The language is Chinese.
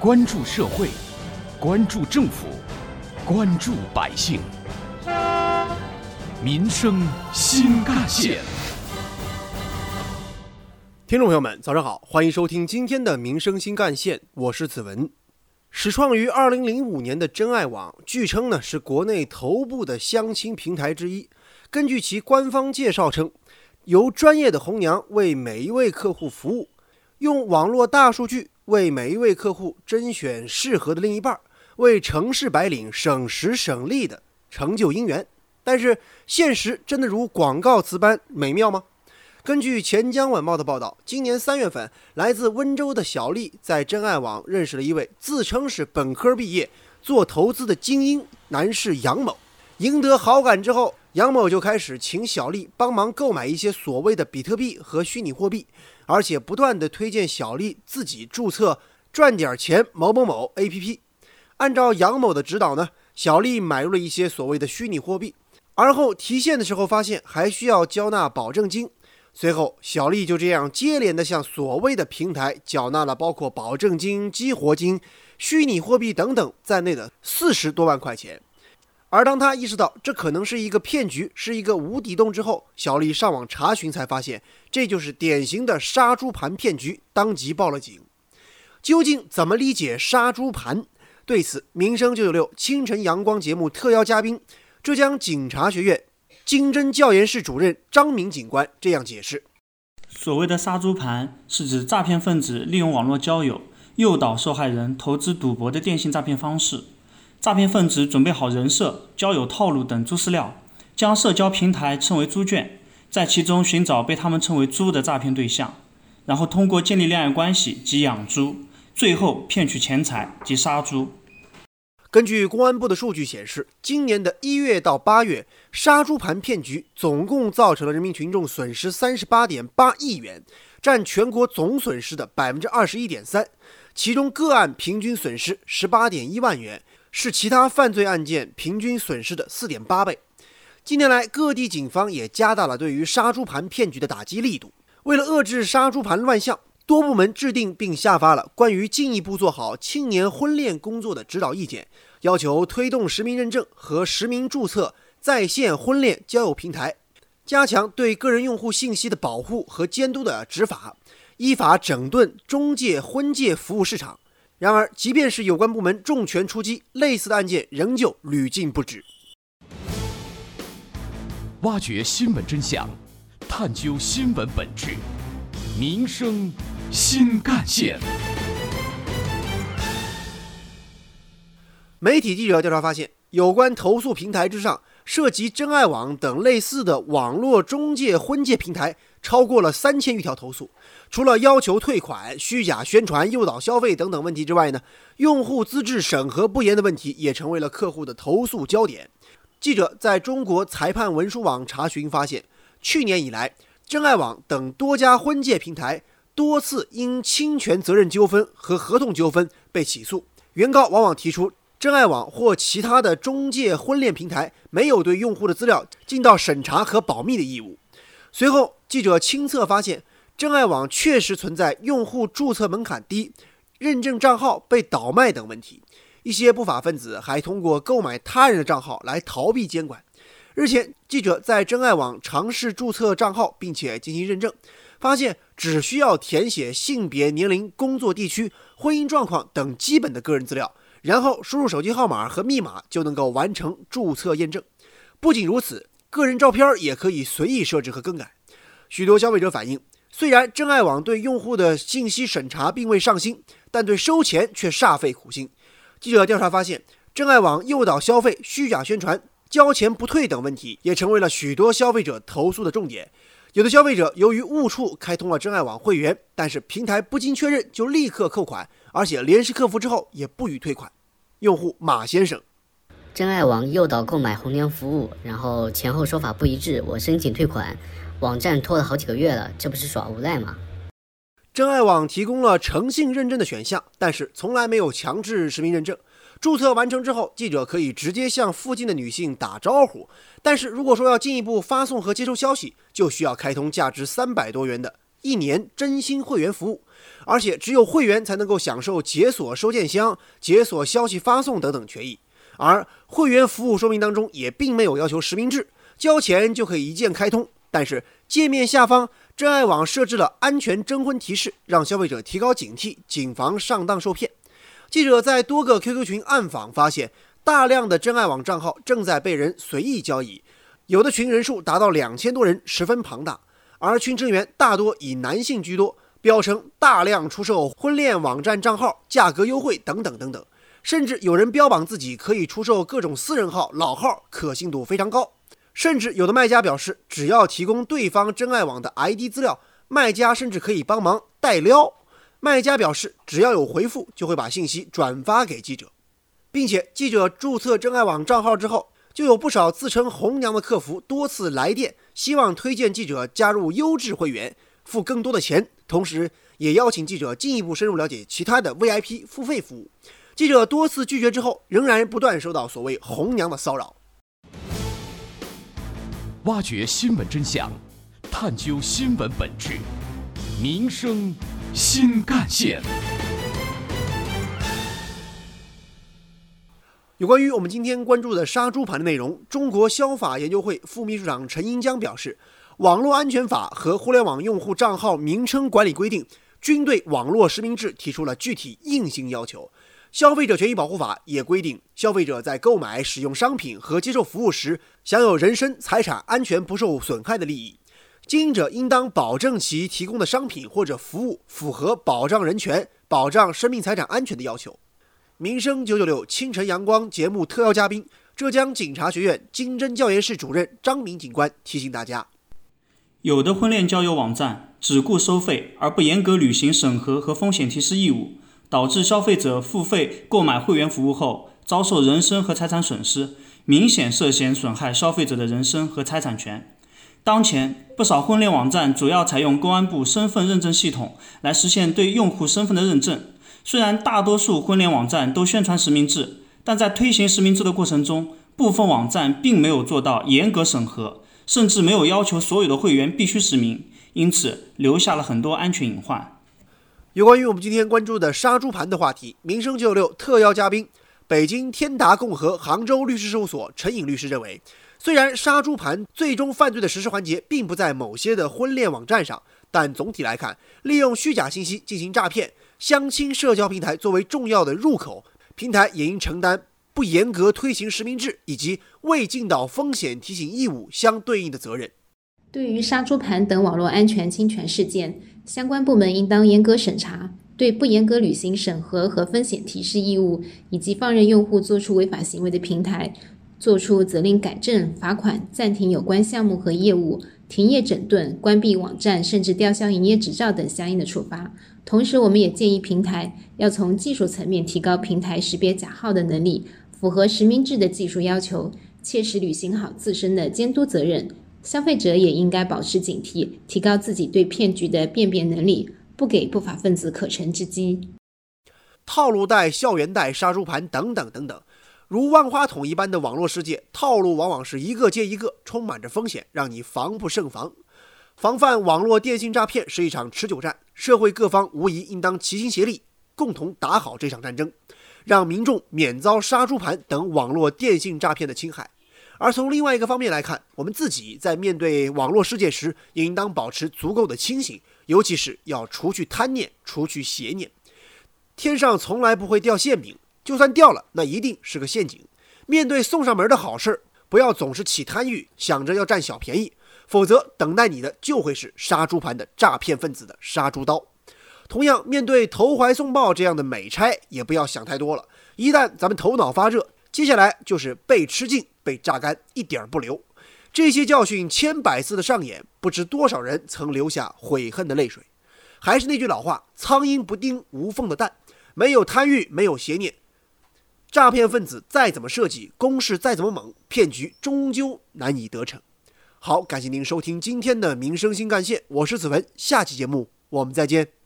关注社会，关注政府，关注百姓，民生新干线。听众朋友们，早上好，欢迎收听今天的《民生新干线》，我是子文。始创于二零零五年的真爱网，据称呢是国内头部的相亲平台之一。根据其官方介绍称，由专业的红娘为每一位客户服务，用网络大数据。为每一位客户甄选适合的另一半，为城市白领省时省力的成就姻缘。但是，现实真的如广告词般美妙吗？根据钱江晚报的报道，今年三月份，来自温州的小丽在真爱网认识了一位自称是本科毕业、做投资的精英男士杨某。赢得好感之后，杨某就开始请小丽帮忙购买一些所谓的比特币和虚拟货币。而且不断的推荐小丽自己注册赚点钱某某某 APP，按照杨某的指导呢，小丽买入了一些所谓的虚拟货币，而后提现的时候发现还需要交纳保证金，随后小丽就这样接连的向所谓的平台缴纳了包括保证金、激活金、虚拟货币等等在内的四十多万块钱。而当他意识到这可能是一个骗局，是一个无底洞之后，小丽上网查询才发现，这就是典型的杀猪盘骗局，当即报了警。究竟怎么理解杀猪盘？对此，民生九九六清晨阳光节目特邀嘉宾，浙江警察学院经侦教研室主任张明警官这样解释：所谓的杀猪盘，是指诈骗分子利用网络交友，诱导受害人投资赌博的电信诈骗方式。诈骗分子准备好人设、交友套路等猪饲料，将社交平台称为猪圈，在其中寻找被他们称为猪的诈骗对象，然后通过建立恋爱关系及养猪，最后骗取钱财及杀猪。根据公安部的数据显示，今年的一月到八月，杀猪盘骗局总共造成了人民群众损失三十八点八亿元，占全国总损失的百分之二十一点三，其中个案平均损失十八点一万元。是其他犯罪案件平均损失的四点八倍。近年来，各地警方也加大了对于杀猪盘骗局的打击力度。为了遏制杀猪盘乱象，多部门制定并下发了关于进一步做好青年婚恋工作的指导意见，要求推动实名认证和实名注册在线婚恋交友平台，加强对个人用户信息的保护和监督的执法，依法整顿中介婚介服务市场。然而，即便是有关部门重拳出击，类似的案件仍旧屡禁不止。挖掘新闻真相，探究新闻本质，民生新干线。媒体记者调查发现，有关投诉平台之上涉及真爱网等类似的网络中介婚介平台。超过了三千余条投诉，除了要求退款、虚假宣传、诱导消费等等问题之外呢，用户资质审核不严的问题也成为了客户的投诉焦点。记者在中国裁判文书网查询发现，去年以来，真爱网等多家婚介平台多次因侵权责任纠纷和合同纠纷被起诉。原告往往提出，真爱网或其他的中介婚恋平台没有对用户的资料尽到审查和保密的义务。随后，记者亲测发现，真爱网确实存在用户注册门槛低、认证账号被倒卖等问题。一些不法分子还通过购买他人的账号来逃避监管。日前，记者在真爱网尝试注册账号，并且进行认证，发现只需要填写性别、年龄、工作地区、婚姻状况等基本的个人资料，然后输入手机号码和密码就能够完成注册验证。不仅如此。个人照片也可以随意设置和更改。许多消费者反映，虽然真爱网对用户的信息审查并未上心，但对收钱却煞费苦心。记者调查发现，真爱网诱导消费、虚假宣传、交钱不退等问题，也成为了许多消费者投诉的重点。有的消费者由于误触开通了真爱网会员，但是平台不经确认就立刻扣款，而且联系客服之后也不予退款。用户马先生。真爱网诱导购买红娘服务，然后前后说法不一致，我申请退款，网站拖了好几个月了，这不是耍无赖吗？真爱网提供了诚信认证的选项，但是从来没有强制实名认证。注册完成之后，记者可以直接向附近的女性打招呼，但是如果说要进一步发送和接收消息，就需要开通价值三百多元的一年真心会员服务，而且只有会员才能够享受解锁收件箱、解锁消息发送等等权益。而会员服务说明当中也并没有要求实名制，交钱就可以一键开通。但是界面下方真爱网设置了安全征婚提示，让消费者提高警惕，谨防上当受骗。记者在多个 QQ 群暗访发现，大量的真爱网账号正在被人随意交易，有的群人数达到两千多人，十分庞大。而群成员大多以男性居多，标称大量出售婚恋网站账号，价格优惠等等等等。甚至有人标榜自己可以出售各种私人号、老号，可信度非常高。甚至有的卖家表示，只要提供对方真爱网的 ID 资料，卖家甚至可以帮忙代撩。卖家表示，只要有回复，就会把信息转发给记者，并且记者注册真爱网账号之后，就有不少自称红娘的客服多次来电，希望推荐记者加入优质会员，付更多的钱，同时也邀请记者进一步深入了解其他的 VIP 付费服务。记者多次拒绝之后，仍然不断收到所谓“红娘”的骚扰。挖掘新闻真相，探究新闻本质，民生新干线。有关于我们今天关注的杀猪盘的内容，中国消法研究会副秘书长陈英江表示，网络安全法和互联网用户账号名称管理规定均对网络实名制提出了具体硬性要求。消费者权益保护法也规定，消费者在购买、使用商品和接受服务时，享有人身、财产安全不受损害的利益。经营者应当保证其提供的商品或者服务符合保障人权、保障生命财产安全的要求。民生九九六清晨阳光节目特邀嘉宾，浙江警察学院经侦教研室主任张明警官提醒大家：有的婚恋交友网站只顾收费，而不严格履行审核和风险提示义务。导致消费者付费购买会员服务后遭受人身和财产损失，明显涉嫌损害消费者的人身和财产权。当前，不少婚恋网站主要采用公安部身份认证系统来实现对用户身份的认证。虽然大多数婚恋网站都宣传实名制，但在推行实名制的过程中，部分网站并没有做到严格审核，甚至没有要求所有的会员必须实名，因此留下了很多安全隐患。有关于我们今天关注的杀猪盘的话题，民生九六特邀嘉宾，北京天达共和杭州律师事务所陈颖律师认为，虽然杀猪盘最终犯罪的实施环节并不在某些的婚恋网站上，但总体来看，利用虚假信息进行诈骗，相亲社交平台作为重要的入口，平台也应承担不严格推行实名制以及未尽到风险提醒义务相对应的责任。对于杀猪盘等网络安全侵权事件，相关部门应当严格审查，对不严格履行审核和风险提示义务，以及放任用户做出违法行为的平台，作出责令改正、罚款、暂停有关项目和业务、停业整顿、关闭网站，甚至吊销营业执照等相应的处罚。同时，我们也建议平台要从技术层面提高平台识别假号的能力，符合实名制的技术要求，切实履行好自身的监督责任。消费者也应该保持警惕，提高自己对骗局的辨别能力，不给不法分子可乘之机。套路贷、校园贷、杀猪盘等等等等，如万花筒一般的网络世界，套路往往是一个接一个，充满着风险，让你防不胜防。防范网络电信诈骗是一场持久战，社会各方无疑应当齐心协力，共同打好这场战争，让民众免遭杀猪盘等网络电信诈骗的侵害。而从另外一个方面来看，我们自己在面对网络世界时，也应当保持足够的清醒，尤其是要除去贪念，除去邪念。天上从来不会掉馅饼，就算掉了，那一定是个陷阱。面对送上门的好事，不要总是起贪欲，想着要占小便宜，否则等待你的就会是杀猪盘的诈骗分子的杀猪刀。同样，面对投怀送抱这样的美差，也不要想太多了。一旦咱们头脑发热，接下来就是被吃尽。被榨干，一点儿不留。这些教训千百次的上演，不知多少人曾流下悔恨的泪水。还是那句老话：苍蝇不叮无缝的蛋。没有贪欲，没有邪念，诈骗分子再怎么设计，攻势再怎么猛，骗局终究难以得逞。好，感谢您收听今天的民生新干线，我是子文，下期节目我们再见。